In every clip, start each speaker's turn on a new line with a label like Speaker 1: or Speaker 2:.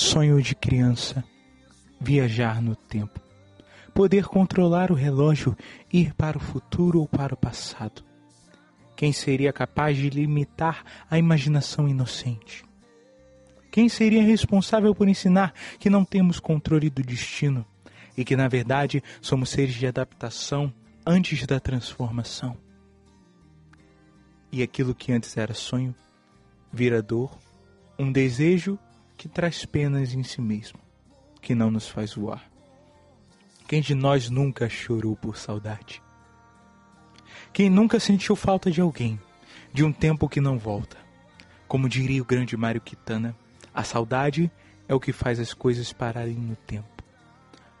Speaker 1: sonho de criança, viajar no tempo, poder controlar o relógio, ir para o futuro ou para o passado. Quem seria capaz de limitar a imaginação inocente? Quem seria responsável por ensinar que não temos controle do destino e que, na verdade, somos seres de adaptação antes da transformação? E aquilo que antes era sonho vira dor, um desejo que traz penas em si mesmo, que não nos faz voar. Quem de nós nunca chorou por saudade? Quem nunca sentiu falta de alguém, de um tempo que não volta? Como diria o grande Mário Quitana, a saudade é o que faz as coisas pararem no tempo.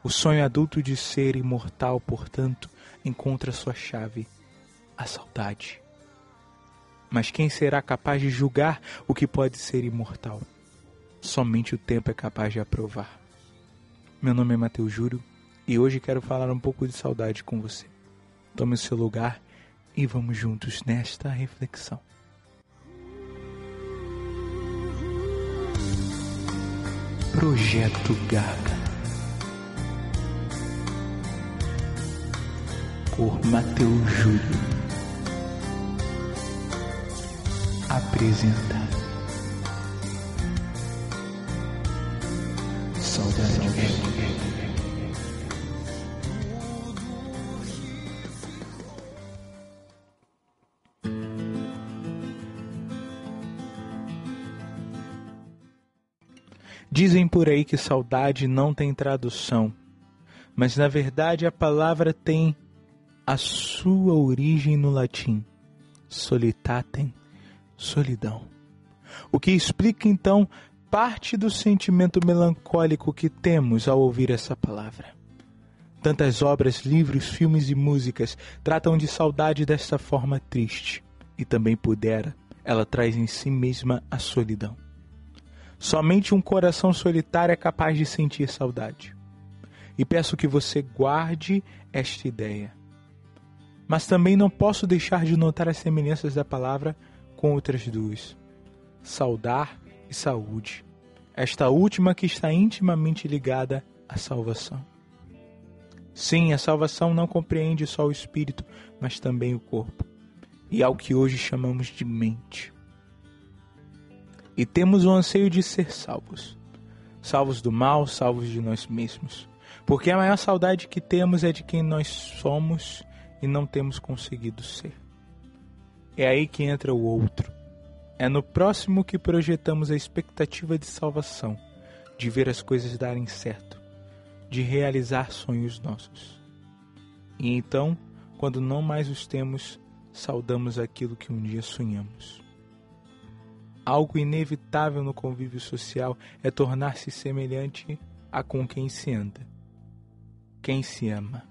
Speaker 1: O sonho adulto de ser imortal, portanto, encontra sua chave, a saudade. Mas quem será capaz de julgar o que pode ser imortal? Somente o tempo é capaz de aprovar. Meu nome é Mateus Júlio e hoje quero falar um pouco de saudade com você. Tome o seu lugar e vamos juntos nesta reflexão. Projeto Gaga por Mateus Júlio apresenta Dizem por aí que saudade não tem tradução, mas na verdade a palavra tem a sua origem no latim, solitatem, solidão. O que explica então parte do sentimento melancólico que temos ao ouvir essa palavra. Tantas obras, livros, filmes e músicas tratam de saudade desta forma triste, e também pudera, ela traz em si mesma a solidão. Somente um coração solitário é capaz de sentir saudade. E peço que você guarde esta ideia. Mas também não posso deixar de notar as semelhanças da palavra com outras duas: saudar e saúde. Esta última que está intimamente ligada à salvação. Sim, a salvação não compreende só o espírito, mas também o corpo, e ao que hoje chamamos de mente e temos o anseio de ser salvos. Salvos do mal, salvos de nós mesmos. Porque a maior saudade que temos é de quem nós somos e não temos conseguido ser. É aí que entra o outro. É no próximo que projetamos a expectativa de salvação, de ver as coisas darem certo, de realizar sonhos nossos. E então, quando não mais os temos, saudamos aquilo que um dia sonhamos. Algo inevitável no convívio social é tornar-se semelhante a com quem se anda, quem se ama.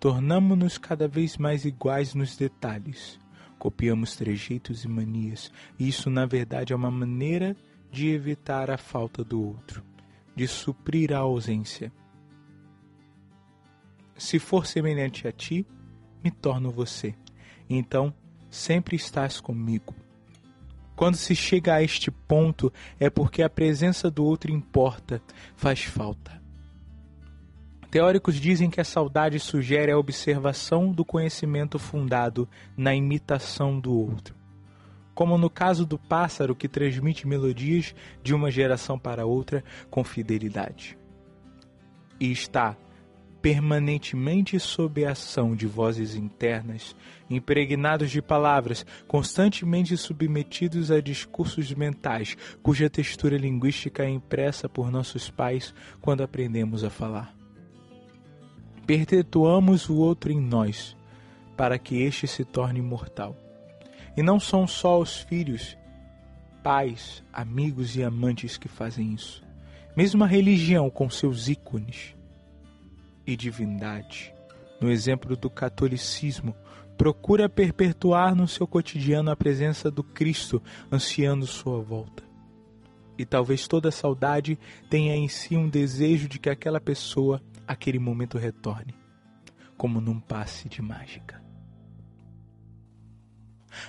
Speaker 1: Tornamo-nos cada vez mais iguais nos detalhes. Copiamos trejeitos e manias, e isso, na verdade, é uma maneira de evitar a falta do outro, de suprir a ausência. Se for semelhante a ti, me torno você. Então, sempre estás comigo. Quando se chega a este ponto, é porque a presença do outro importa, faz falta. Teóricos dizem que a saudade sugere a observação do conhecimento fundado na imitação do outro. Como no caso do pássaro que transmite melodias de uma geração para outra com fidelidade. E está permanentemente sob a ação de vozes internas, impregnados de palavras, constantemente submetidos a discursos mentais, cuja textura linguística é impressa por nossos pais quando aprendemos a falar. Perpetuamos o outro em nós, para que este se torne imortal. E não são só os filhos, pais, amigos e amantes que fazem isso. Mesmo a religião com seus ícones e divindade. No exemplo do catolicismo, procura perpetuar no seu cotidiano a presença do Cristo, ansiando sua volta. E talvez toda saudade tenha em si um desejo de que aquela pessoa, aquele momento retorne, como num passe de mágica.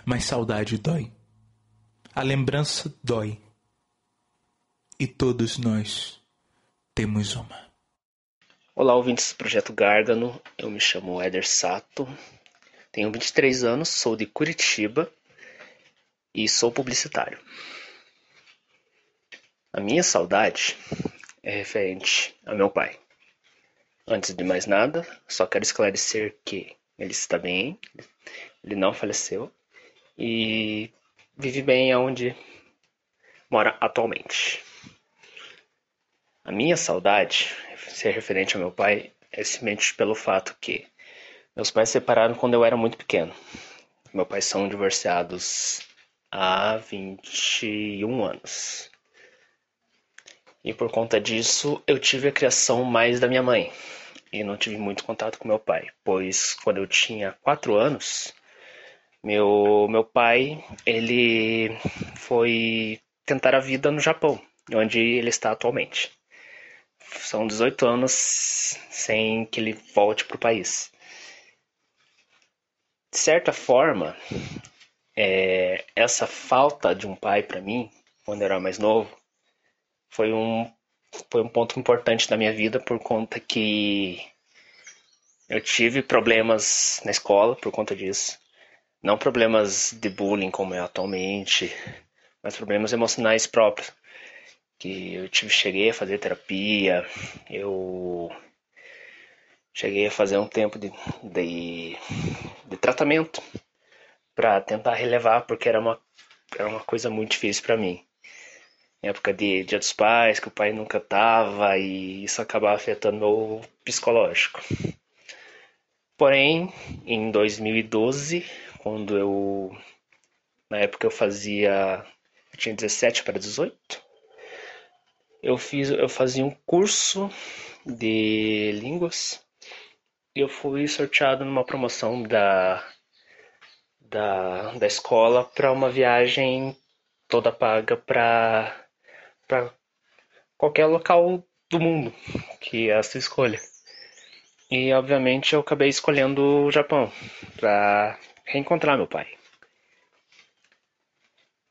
Speaker 1: Mas saudade dói. A lembrança dói. e todos nós temos uma.
Speaker 2: Olá, ouvintes do Projeto Gárgano. Eu me chamo Éder Sato, tenho 23 anos, sou de Curitiba e sou publicitário. A minha saudade é referente ao meu pai. Antes de mais nada, só quero esclarecer que ele está bem, ele não faleceu e vive bem onde mora atualmente. A minha saudade, ser referente ao meu pai, é simplesmente pelo fato que meus pais se separaram quando eu era muito pequeno. Meus pais são divorciados há 21 anos. E por conta disso, eu tive a criação mais da minha mãe. E não tive muito contato com meu pai, pois quando eu tinha 4 anos, meu, meu pai, ele foi tentar a vida no Japão, onde ele está atualmente. São 18 anos sem que ele volte para o país. De certa forma, é, essa falta de um pai para mim, quando eu era mais novo, foi um, foi um ponto importante na minha vida por conta que eu tive problemas na escola por conta disso. Não problemas de bullying como é atualmente, mas problemas emocionais próprios. Que eu tive, cheguei a fazer terapia, eu cheguei a fazer um tempo de, de, de tratamento para tentar relevar, porque era uma, era uma coisa muito difícil para mim. Época de Dia dos Pais, que o pai nunca tava, e isso acabava afetando meu psicológico. Porém, em 2012, quando eu. Na época eu fazia. Eu tinha 17 para 18. Eu, fiz, eu fazia um curso de línguas. E eu fui sorteado numa promoção da, da, da escola para uma viagem toda paga para qualquer local do mundo que é a sua escolha. E obviamente eu acabei escolhendo o Japão para reencontrar meu pai.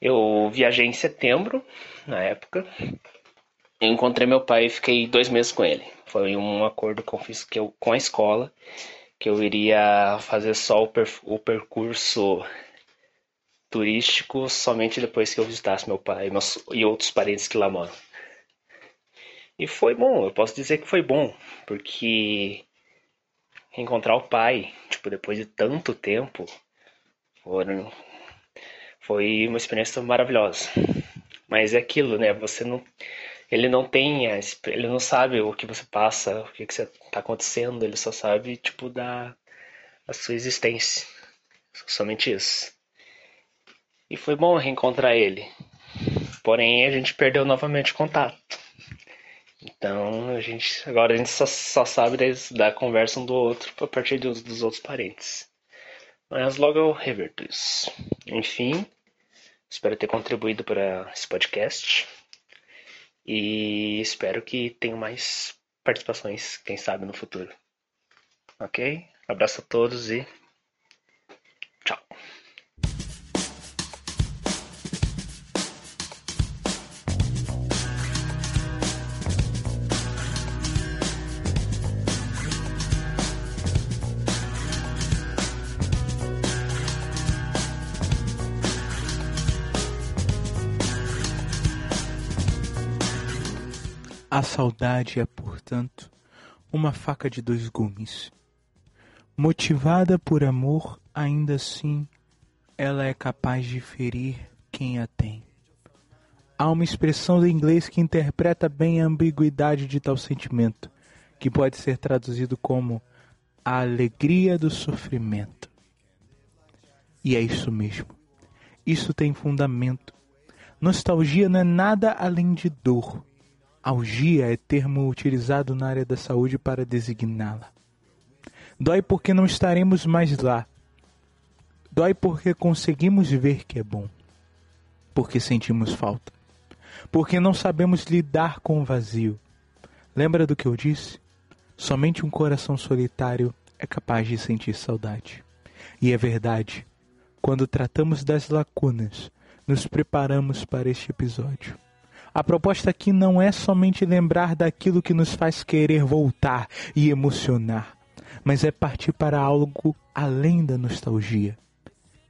Speaker 2: Eu viajei em setembro, na época. Eu encontrei meu pai e fiquei dois meses com ele. Foi um acordo fiz que eu, com a escola que eu iria fazer só o, per, o percurso turístico somente depois que eu visitasse meu pai meus, e outros parentes que lá moram. E foi bom, eu posso dizer que foi bom, porque encontrar o pai, tipo, depois de tanto tempo, foram, foi uma experiência maravilhosa. Mas é aquilo, né? Você não, ele não tem, ele não sabe o que você passa, o que, que você tá acontecendo, ele só sabe, tipo, da a sua existência. Somente isso. E foi bom reencontrar ele. Porém, a gente perdeu novamente o contato. Então, a gente agora a gente só, só sabe da conversa um do outro a partir dos, dos outros parentes. Mas logo eu reverto isso. Enfim, espero ter contribuído para esse podcast. E espero que tenha mais participações, quem sabe, no futuro. Ok? Abraço a todos e tchau.
Speaker 1: A saudade é, portanto, uma faca de dois gumes. Motivada por amor, ainda assim, ela é capaz de ferir quem a tem. Há uma expressão do inglês que interpreta bem a ambiguidade de tal sentimento, que pode ser traduzido como a alegria do sofrimento. E é isso mesmo. Isso tem fundamento. Nostalgia não é nada além de dor Algia é termo utilizado na área da saúde para designá-la. Dói porque não estaremos mais lá. Dói porque conseguimos ver que é bom. Porque sentimos falta. Porque não sabemos lidar com o vazio. Lembra do que eu disse? Somente um coração solitário é capaz de sentir saudade. E é verdade. Quando tratamos das lacunas, nos preparamos para este episódio. A proposta aqui não é somente lembrar daquilo que nos faz querer voltar e emocionar, mas é partir para algo além da nostalgia.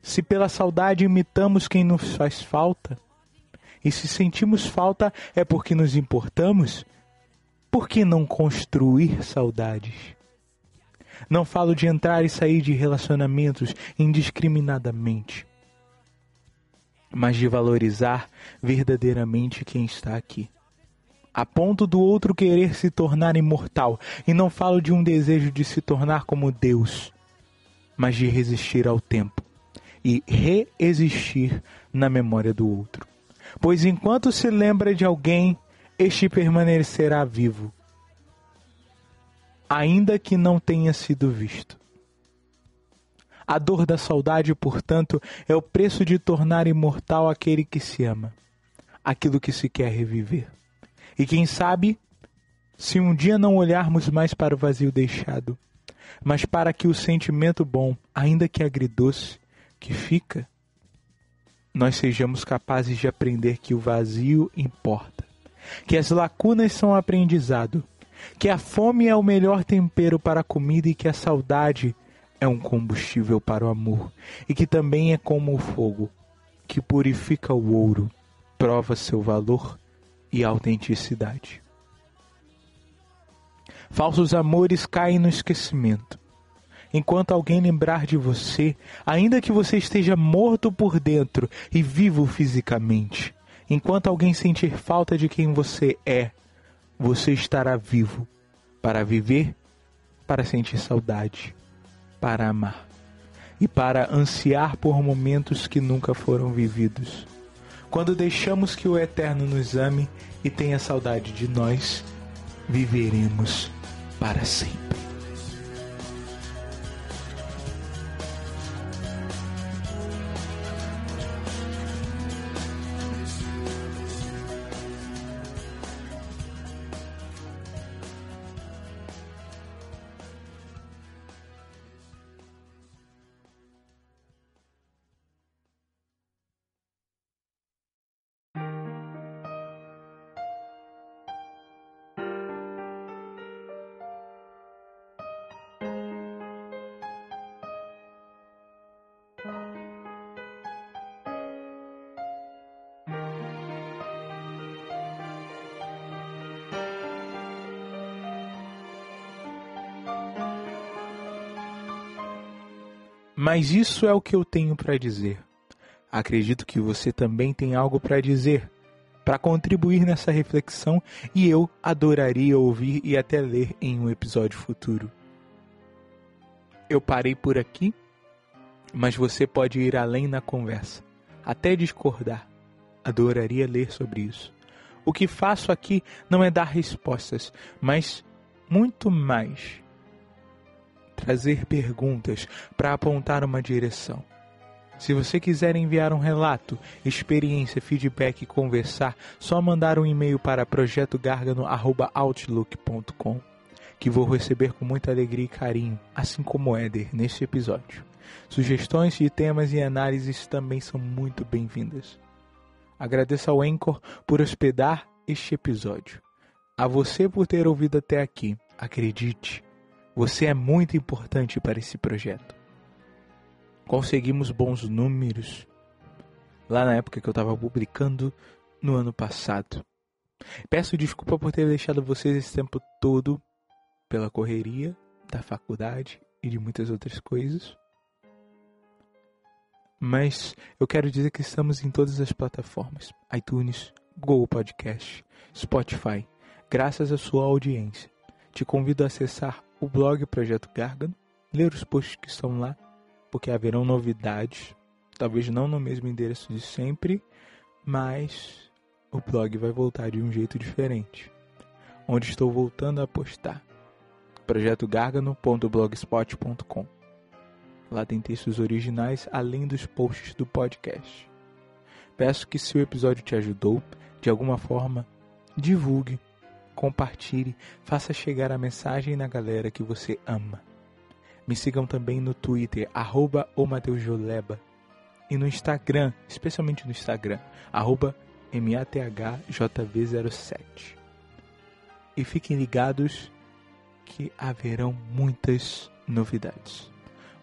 Speaker 1: Se pela saudade imitamos quem nos faz falta, e se sentimos falta é porque nos importamos, por que não construir saudades? Não falo de entrar e sair de relacionamentos indiscriminadamente, mas de valorizar verdadeiramente quem está aqui. A ponto do outro querer se tornar imortal, e não falo de um desejo de se tornar como Deus, mas de resistir ao tempo e reexistir na memória do outro. Pois enquanto se lembra de alguém, este permanecerá vivo, ainda que não tenha sido visto. A dor da saudade, portanto, é o preço de tornar imortal aquele que se ama, aquilo que se quer reviver. E quem sabe, se um dia não olharmos mais para o vazio deixado, mas para que o sentimento bom, ainda que agridoce, que fica, nós sejamos capazes de aprender que o vazio importa, que as lacunas são aprendizado, que a fome é o melhor tempero para a comida e que a saudade é um combustível para o amor, e que também é como o fogo, que purifica o ouro, prova seu valor e autenticidade. Falsos amores caem no esquecimento. Enquanto alguém lembrar de você, ainda que você esteja morto por dentro e vivo fisicamente, enquanto alguém sentir falta de quem você é, você estará vivo para viver, para sentir saudade para amar e para ansiar por momentos que nunca foram vividos. Quando deixamos que o Eterno nos ame e tenha saudade de nós, viveremos para sempre. Mas isso é o que eu tenho para dizer. Acredito que você também tem algo para dizer, para contribuir nessa reflexão, e eu adoraria ouvir e até ler em um episódio futuro. Eu parei por aqui, mas você pode ir além na conversa, até discordar. Adoraria ler sobre isso. O que faço aqui não é dar respostas, mas muito mais trazer perguntas para apontar uma direção. Se você quiser enviar um relato, experiência, feedback e conversar, só mandar um e-mail para projetogargano@outlook.com, que vou receber com muita alegria e carinho, assim como Éder neste episódio. Sugestões de temas e análises também são muito bem-vindas. Agradeço ao Anchor por hospedar este episódio. A você por ter ouvido até aqui. Acredite, você é muito importante para esse projeto. Conseguimos bons números lá na época que eu estava publicando no ano passado. Peço desculpa por ter deixado vocês esse tempo todo pela correria da faculdade e de muitas outras coisas. Mas eu quero dizer que estamos em todas as plataformas: iTunes, Google Podcast, Spotify. Graças à sua audiência, te convido a acessar o blog Projeto Gargano, ler os posts que estão lá, porque haverão novidades, talvez não no mesmo endereço de sempre, mas o blog vai voltar de um jeito diferente, onde estou voltando a postar projetogargano.blogspot.com. Lá tem textos originais além dos posts do podcast. Peço que se o episódio te ajudou, de alguma forma, divulgue compartilhe, faça chegar a mensagem na galera que você ama. Me sigam também no Twitter, arroba e no Instagram, especialmente no Instagram, arroba MATHJV07. E fiquem ligados que haverão muitas novidades.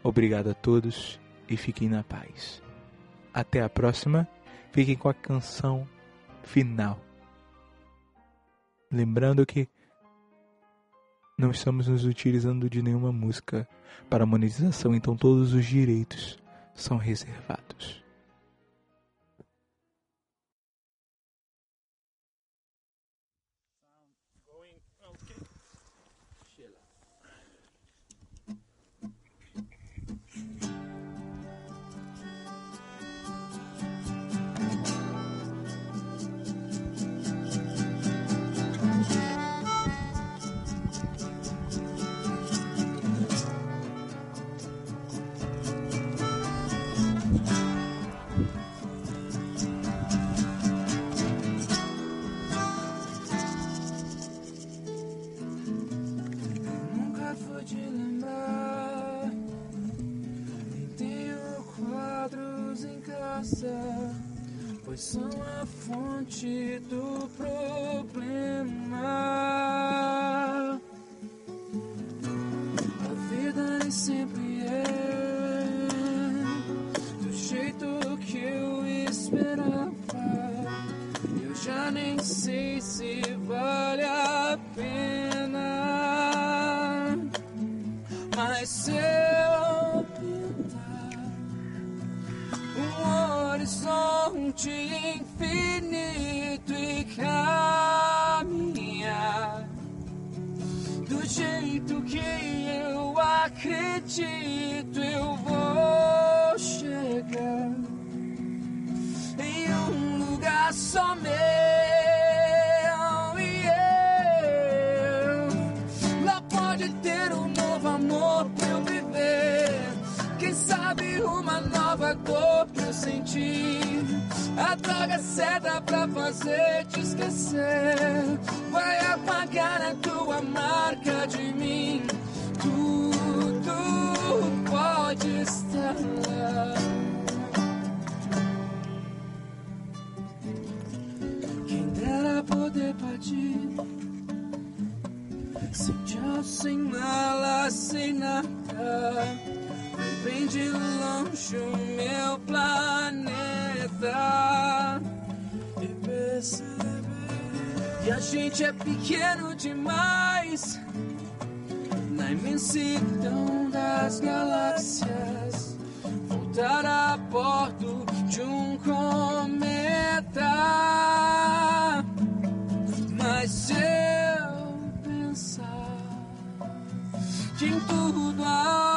Speaker 1: Obrigado a todos e fiquem na paz. Até a próxima. Fiquem com a canção final. Lembrando que não estamos nos utilizando de nenhuma música para monetização, então todos os direitos são reservados.
Speaker 3: Pois são a fonte do problema. A vida nem sempre é do jeito que eu esperava. Eu já nem sei se vale a pena, jeito que eu acredito, eu vou chegar em um lugar só meu A droga certa pra fazer te esquecer. Vai apagar a tua marca de mim. Tudo pode estar. Quem dera poder partir sem tchau, sem mala, sem nada. Ver bem de longe o meu planeta e perceber que a gente é pequeno demais na imensidão das galáxias. Voltar a bordo de um cometa. Mas se eu pensar que em tudo há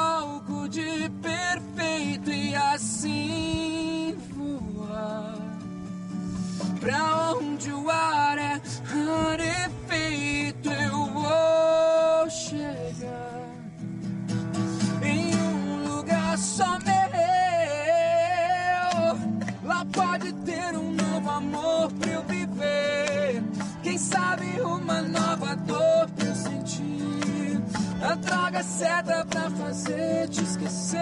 Speaker 3: seta pra fazer te esquecer.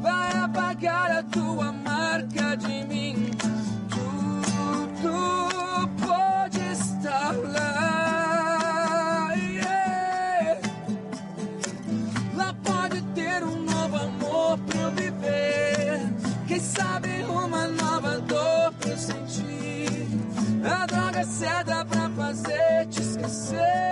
Speaker 3: Vai apagar a tua marca de mim. Tudo pode estar lá. Yeah. Lá pode ter um novo amor pra eu viver. Quem sabe uma nova dor pra eu sentir. A droga é pra fazer te esquecer.